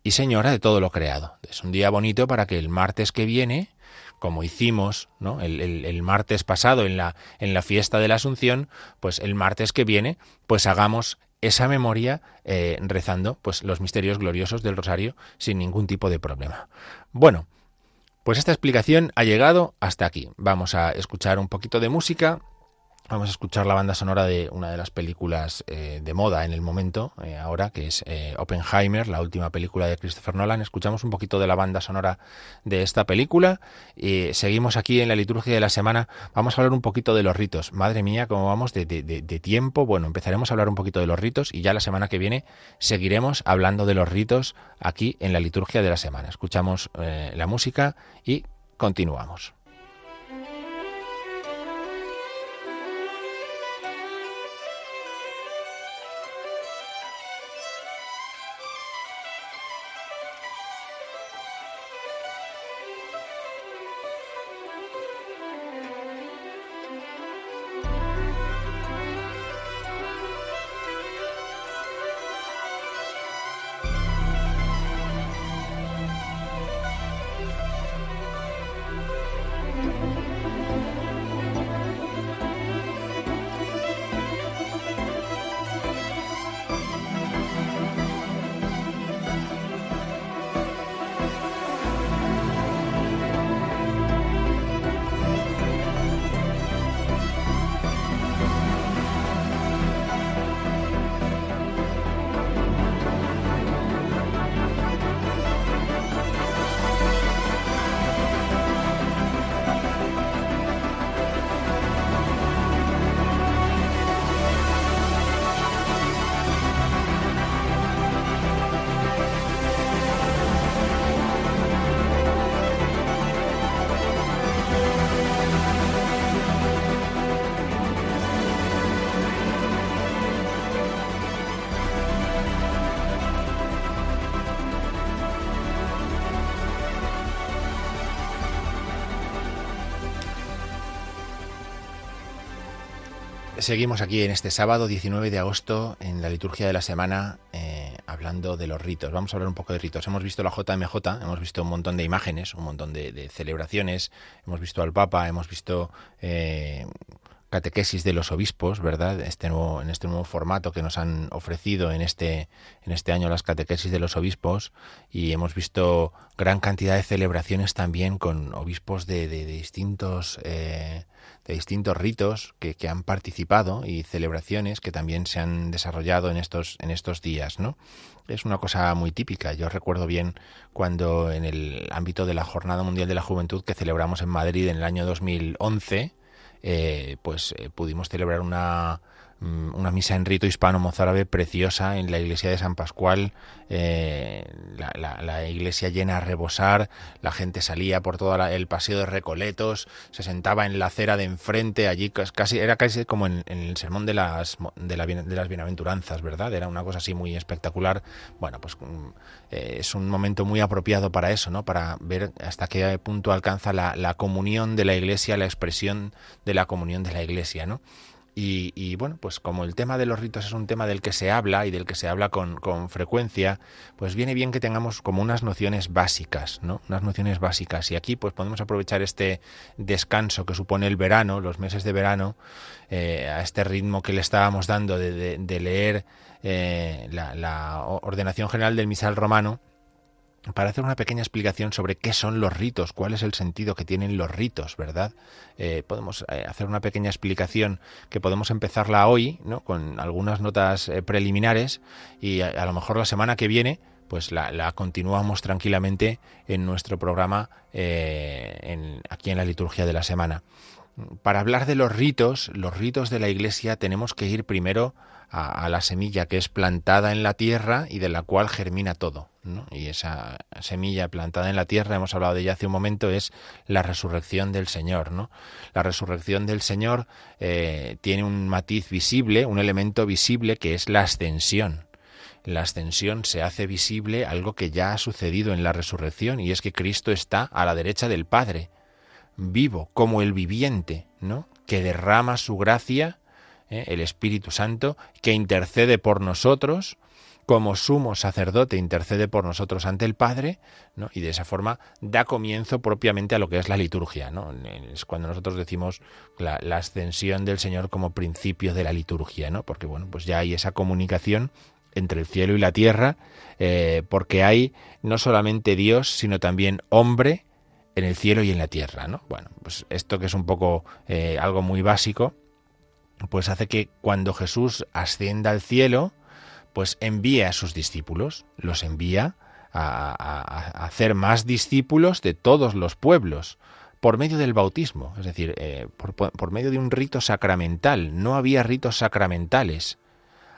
y señora de todo lo creado. Es un día bonito para que el martes que viene, como hicimos ¿no? el, martes pasado en la, en la fiesta de la Asunción, pues el martes que viene, pues hagamos esa memoria eh, rezando pues los misterios gloriosos del rosario sin ningún tipo de problema. Bueno, pues esta explicación ha llegado hasta aquí. Vamos a escuchar un poquito de música Vamos a escuchar la banda sonora de una de las películas eh, de moda en el momento, eh, ahora, que es eh, Oppenheimer, la última película de Christopher Nolan. Escuchamos un poquito de la banda sonora de esta película y seguimos aquí en la liturgia de la semana. Vamos a hablar un poquito de los ritos. Madre mía, cómo vamos de, de tiempo. Bueno, empezaremos a hablar un poquito de los ritos y ya la semana que viene seguiremos hablando de los ritos aquí en la liturgia de la semana. Escuchamos la música y continuamos. Seguimos aquí en este sábado 19 de agosto en la liturgia de la semana eh, hablando de los ritos. Vamos a hablar un poco de ritos. Hemos visto la JMJ, hemos visto un montón de imágenes, un montón de, celebraciones, hemos visto al Papa, hemos visto eh, catequesis de los obispos, ¿verdad? Este nuevo, en este nuevo formato que nos han ofrecido en este, en este año las catequesis de los obispos y hemos visto gran cantidad de celebraciones también con obispos de, distintos eh, de distintos ritos que, que, han participado y celebraciones que también se han desarrollado en estos, en estos días, ¿no? Es una cosa muy típica. Yo recuerdo bien cuando en el ámbito de la Jornada Mundial de la Juventud que celebramos en Madrid en el año 2011, eh, pues eh, pudimos celebrar una, una misa en rito hispano mozárabe preciosa en la iglesia de San Pascual, eh, la, iglesia llena a rebosar, la gente salía por todo el paseo de Recoletos, se sentaba en la acera de enfrente, allí casi era casi como en, el sermón de las de, las bienaventuranzas, ¿verdad? Era una cosa así muy espectacular. Bueno, pues mm, eh, es un momento muy apropiado para eso, ¿no? Para ver hasta qué punto alcanza la comunión de la iglesia, la expresión de la comunión de la iglesia, ¿no? Y, bueno, pues como el tema de los ritos es un tema del que se habla y del que se habla con, con, frecuencia, pues viene bien que tengamos como unas nociones básicas, ¿no? Unas nociones básicas. Y aquí pues podemos aprovechar este descanso que supone el verano, los meses de verano, eh, a este ritmo que le estábamos dando de, de, leer eh, la ordenación general del misal romano para hacer una pequeña explicación sobre qué son los ritos, cuál es el sentido que tienen los ritos, ¿verdad? Eh, podemos eh, hacer una pequeña explicación que podemos empezarla hoy, ¿no? Con algunas notas eh, preliminares y a, lo mejor la semana que viene pues la, continuamos tranquilamente en nuestro programa aquí en la liturgia de la semana. para hablar de los ritos, los ritos de la Iglesia, tenemos que ir primero a, la semilla que es plantada en la tierra y de la cual germina todo. Y esa semilla plantada en la tierra, hemos hablado de ella hace un momento, es la resurrección del Señor. ¿no? La resurrección del Señor eh, tiene un matiz visible, un elemento visible que es la ascensión. La ascensión se hace visible algo que ya ha sucedido en la resurrección y es que Cristo está a la derecha del Padre vivo como el viviente, ¿no? que derrama su gracia, ¿eh? el Espíritu Santo, que intercede por nosotros, como sumo sacerdote intercede por nosotros ante el Padre, y de esa forma da comienzo propiamente a lo que es la liturgia. ¿no? Es cuando nosotros decimos la, ascensión del Señor como principio de la liturgia, ¿no? porque bueno, pues ya hay esa comunicación entre el cielo y la tierra, eh, porque hay no solamente Dios, sino también hombre, en el cielo y en la tierra, ¿no? Bueno, pues esto que es un poco eh, algo muy básico, pues hace que cuando Jesús ascienda al cielo, pues envía a sus discípulos, los envía a, hacer más discípulos de todos los pueblos por medio del bautismo, es decir, eh, por medio de un rito sacramental. No había ritos sacramentales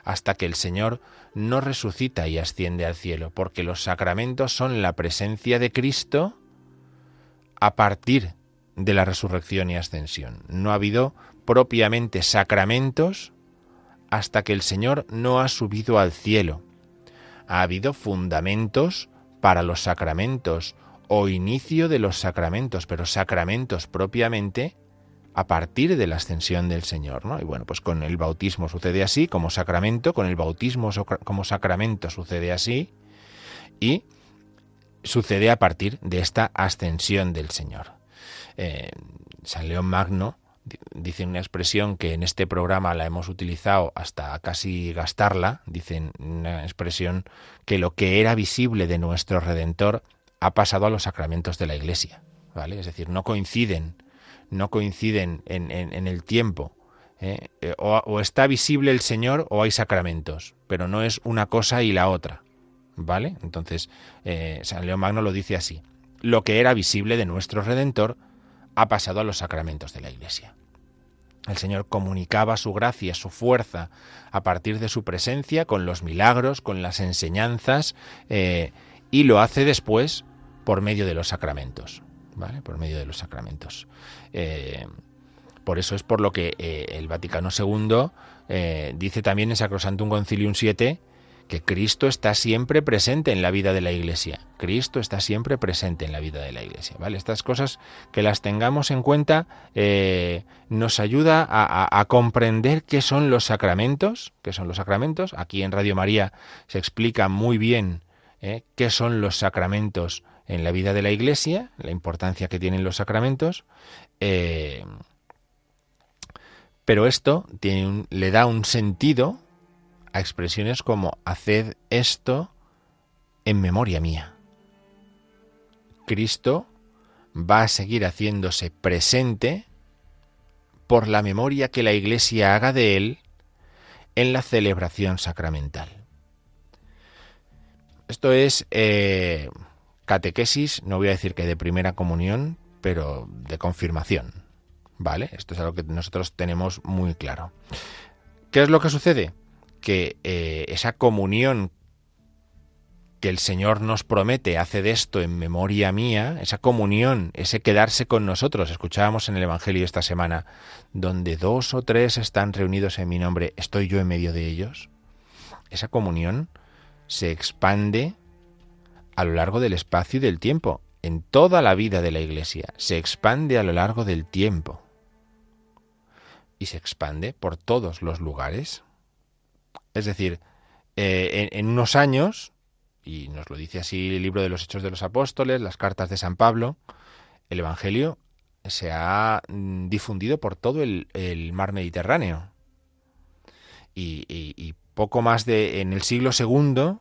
hasta que el Señor no resucita y asciende al cielo, porque los sacramentos son la presencia de Cristo, a partir de la resurrección y ascensión. No ha habido propiamente sacramentos hasta que el Señor no ha subido al cielo. Ha habido fundamentos para los sacramentos o inicio de los sacramentos, pero sacramentos propiamente a partir de la ascensión del Señor, ¿no? Y bueno, pues con el bautismo sucede así, como sacramento, con el bautismo como sacramento sucede así, y sucede a partir de esta ascensión del Señor. Eh, San León Magno dice una expresión que en este programa la hemos utilizado hasta casi gastarla, dicen una expresión que lo que era visible de nuestro Redentor ha pasado a los sacramentos de la Iglesia, ¿vale? Es decir, no coinciden, no coinciden en, el tiempo. ¿eh? O, o está visible el Señor o hay sacramentos, pero no es una cosa y la otra. ¿Vale? Entonces, eh, San León Magno lo dice así. Lo que era visible de nuestro Redentor ha pasado a los sacramentos de la Iglesia. El Señor comunicaba su gracia, su fuerza, a partir de su presencia, con los milagros, con las enseñanzas, eh, y lo hace después por medio de los sacramentos. ¿Vale? Por medio de los sacramentos. Eh, por eso es por lo que el Vaticano II dice también en Sacrosantum Concilium 7 que Cristo está siempre presente en la vida de la Iglesia. Cristo está siempre presente en la vida de la Iglesia. ¿vale? Estas cosas que las tengamos en cuenta eh, nos ayuda a, comprender qué son los sacramentos, qué son los sacramentos. Aquí en Radio María se explica muy bien eh, qué son los sacramentos en la vida de la Iglesia, la importancia que tienen los sacramentos. Eh, pero esto le da un sentido expresiones como haced esto en memoria mía. Cristo va a seguir haciéndose presente por la memoria que la Iglesia haga de Él en la celebración sacramental. Esto es eh, catequesis, no voy a decir que de primera comunión, pero de confirmación. ¿Vale? Esto es algo que nosotros tenemos muy claro. ¿Qué es lo que sucede? Que eh, esa comunión que el Señor nos promete, hace de esto en memoria mía, esa comunión, ese quedarse con nosotros, escuchábamos en el Evangelio esta semana, donde dos o tres están reunidos en mi nombre, estoy yo en medio de ellos, esa comunión se expande a lo largo del espacio y del tiempo, en toda la vida de la Iglesia, se expande a lo largo del tiempo. Y se expande por todos los lugares. Es decir, eh, en, unos años, y nos lo dice así el libro de los Hechos de los Apóstoles, las cartas de San Pablo, el Evangelio se ha mm, difundido por todo el, mar Mediterráneo. Y, poco más de en el siglo II,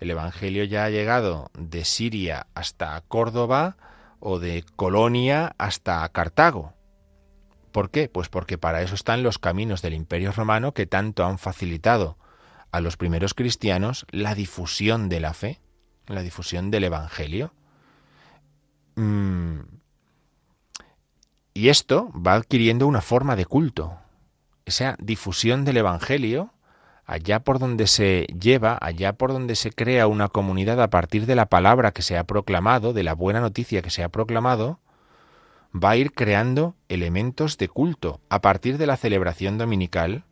el Evangelio ya ha llegado de Siria hasta Córdoba o de Colonia hasta Cartago. ¿Por qué? Pues porque para eso están los caminos del Imperio Romano que tanto han facilitado a los primeros cristianos la difusión de la fe, la difusión del Evangelio. Mm. Y esto va adquiriendo una forma de culto. Esa difusión del Evangelio, allá por donde se lleva, allá por donde se crea una comunidad a partir de la palabra que se ha proclamado, de la buena noticia que se ha proclamado, va a ir creando elementos de culto a partir de la celebración dominical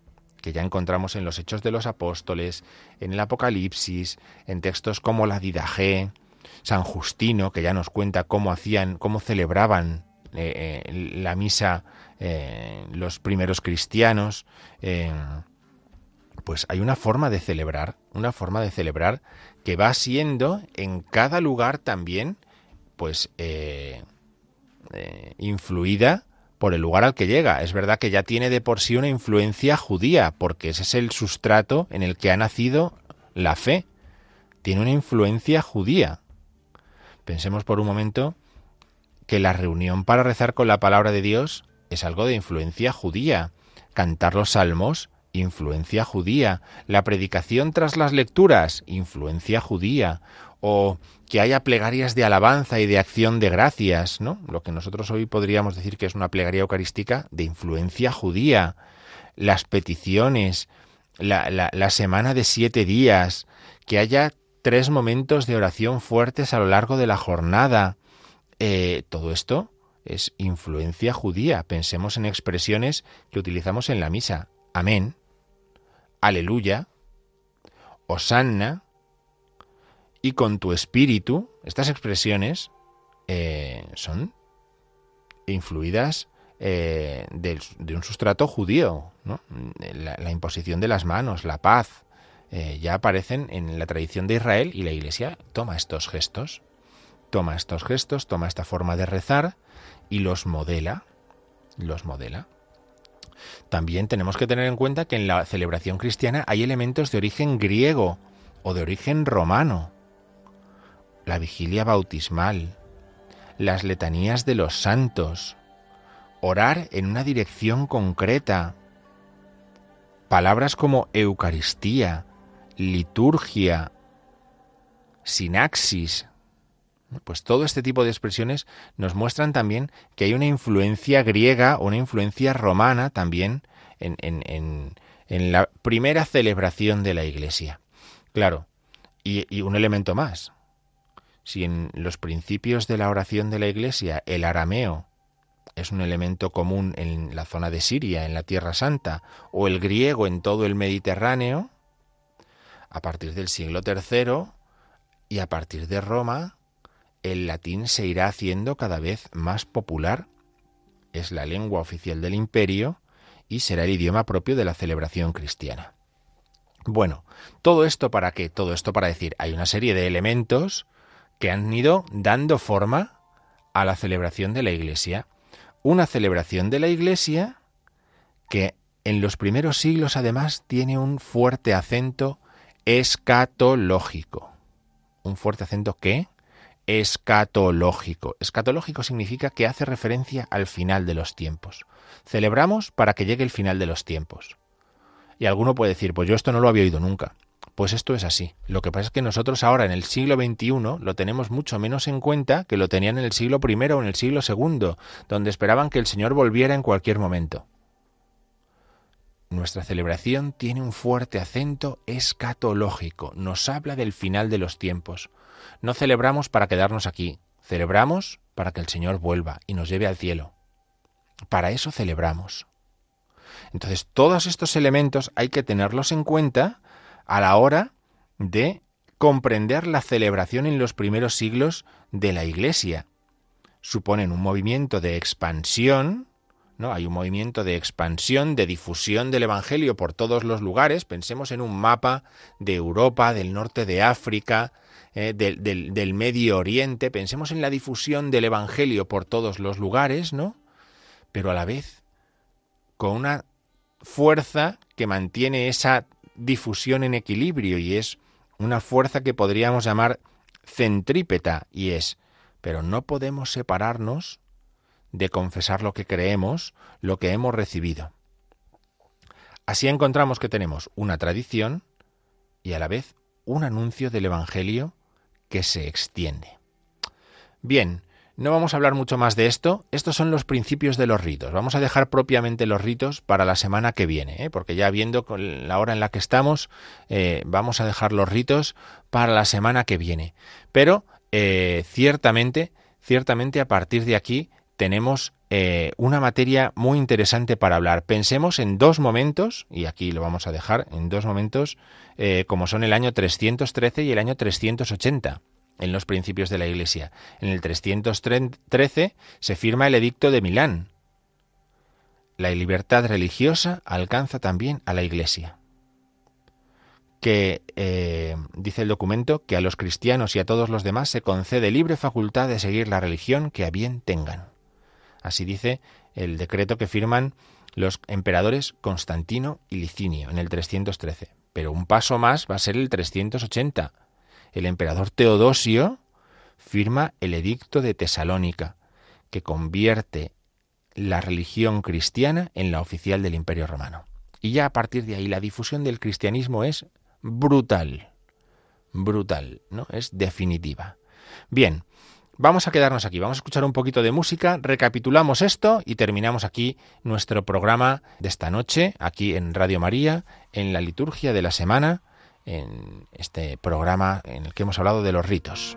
que ya encontramos en los Hechos de los Apóstoles, en el Apocalipsis, en textos como la Didaje, San Justino, que ya nos cuenta cómo hacían, cómo celebraban eh, eh, la misa eh, los primeros cristianos. pues hay una forma de celebrar, una forma de celebrar que va siendo en cada lugar también, pues influida por el lugar al que llega. Es verdad que ya tiene de por sí una influencia judía, porque ese es el sustrato en el que ha nacido la fe. Tiene una influencia judía. Pensemos por un momento que la reunión para rezar con la palabra de Dios es algo de influencia judía. Cantar los salmos, influencia judía. La predicación tras las lecturas, influencia judía o que haya plegarias de alabanza y de acción de gracias, ¿no? Lo que nosotros hoy podríamos decir que es una plegaria eucarística de influencia judía, las peticiones, la, la, semana de siete días, que haya tres momentos de oración fuertes a lo largo de la jornada. Eh, todo esto es influencia judía. Pensemos en expresiones que utilizamos en la misa. Amén, aleluya, osanna, y con tu espíritu, estas expresiones eh, son influidas eh, de, un sustrato judío, la, imposición de las manos, la paz, eh, ya aparecen en la tradición de Israel y la Iglesia toma estos gestos, toma estos gestos, toma esta forma de rezar y los modela, los modela. También tenemos que tener en cuenta que en la celebración cristiana hay elementos de origen griego o de origen romano la vigilia bautismal, las letanías de los santos, orar en una dirección concreta, palabras como Eucaristía, liturgia, sinaxis, pues todo este tipo de expresiones nos muestran también que hay una influencia griega una influencia romana también en, en, en, la primera celebración de la Iglesia. Claro, y un elemento más si en los principios de la oración de la Iglesia el arameo es un elemento común en la zona de Siria, en la Tierra Santa, o el griego en todo el Mediterráneo, a partir del siglo III y a partir de Roma, el latín se irá haciendo cada vez más popular. Es la lengua oficial del imperio y será el idioma propio de la celebración cristiana. Bueno, todo esto para qué? Todo esto para decir, hay una serie de elementos que han ido dando forma a la celebración de la Iglesia. Una celebración de la Iglesia que en los primeros siglos además tiene un fuerte acento escatológico. ¿Un fuerte acento qué? Escatológico. Escatológico significa que hace referencia al final de los tiempos. Celebramos para que llegue el final de los tiempos. Y alguno puede decir, pues yo esto no lo había oído nunca. Pues esto es así. Lo que pasa es que nosotros ahora en el siglo XXI lo tenemos mucho menos en cuenta que lo tenían en el siglo I o en el siglo II, donde esperaban que el Señor volviera en cualquier momento. Nuestra celebración tiene un fuerte acento escatológico, nos habla del final de los tiempos. No celebramos para quedarnos aquí, celebramos para que el Señor vuelva y nos lleve al cielo. Para eso celebramos. Entonces, todos estos elementos hay que tenerlos en cuenta a la hora de comprender la celebración en los primeros siglos de la Iglesia. Suponen un movimiento de expansión, ¿no? Hay un movimiento de expansión, de difusión del Evangelio por todos los lugares. Pensemos en un mapa de Europa, del norte de África, eh, del, del, Medio Oriente. Pensemos en la difusión del Evangelio por todos los lugares, ¿no? Pero a la vez con una fuerza que mantiene esa difusión en equilibrio y es una fuerza que podríamos llamar centrípeta y es, pero no podemos separarnos de confesar lo que creemos, lo que hemos recibido. Así encontramos que tenemos una tradición y a la vez un anuncio del Evangelio que se extiende. Bien, no vamos a hablar mucho más de esto. Estos son los principios de los ritos. Vamos a dejar propiamente los ritos para la semana que viene, ¿eh? porque ya viendo la hora en la que estamos, eh, vamos a dejar los ritos para la semana que viene. Pero eh, ciertamente, ciertamente a partir de aquí tenemos una materia muy interesante para hablar. Pensemos en dos momentos, y aquí lo vamos a dejar, en dos momentos, como son el año 313 y el año 380 en los principios de la Iglesia. En el 313 se firma el Edicto de Milán. La libertad religiosa alcanza también a la Iglesia. Que eh, dice el documento que a los cristianos y a todos los demás se concede libre facultad de seguir la religión que a bien tengan. Así dice el decreto que firman los emperadores Constantino y Licinio en el 313. Pero un paso más va a ser el 380 el emperador Teodosio firma el Edicto de Tesalónica, que convierte la religión cristiana en la oficial del Imperio Romano. Y ya a partir de ahí la difusión del cristianismo es brutal, brutal, ¿no? Es definitiva. Bien, vamos a quedarnos aquí, vamos a escuchar un poquito de música, recapitulamos esto y terminamos aquí nuestro programa de esta noche, aquí en Radio María, en la liturgia de la semana en este programa en el que hemos hablado de los ritos.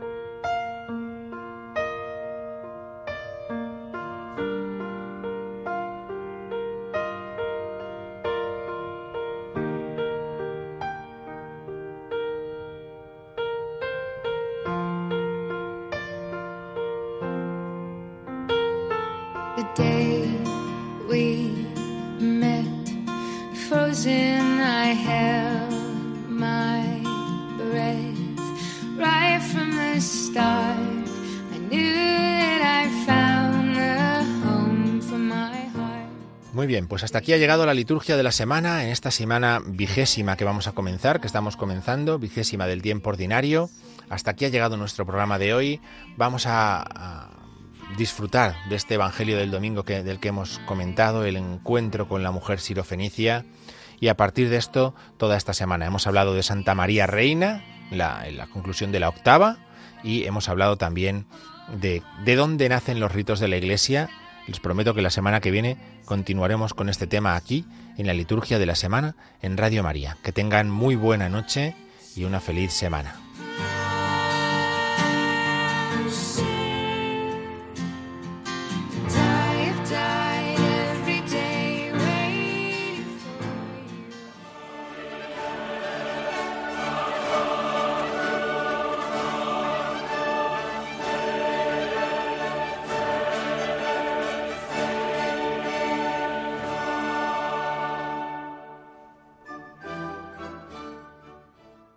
Pues hasta aquí ha llegado la liturgia de la semana, en esta semana vigésima que vamos a comenzar, que estamos comenzando, vigésima del tiempo ordinario. Hasta aquí ha llegado nuestro programa de hoy. Vamos a, disfrutar de este Evangelio del domingo del que hemos comentado, el encuentro con la mujer sirofenicia. Y a partir de esto, toda esta semana hemos hablado de Santa María Reina, la, en la conclusión de la octava, y hemos hablado también de, de dónde nacen los ritos de la Iglesia les prometo que la semana que viene continuaremos con este tema aquí, en la liturgia de la semana, en Radio María. Que tengan muy buena noche y una feliz semana.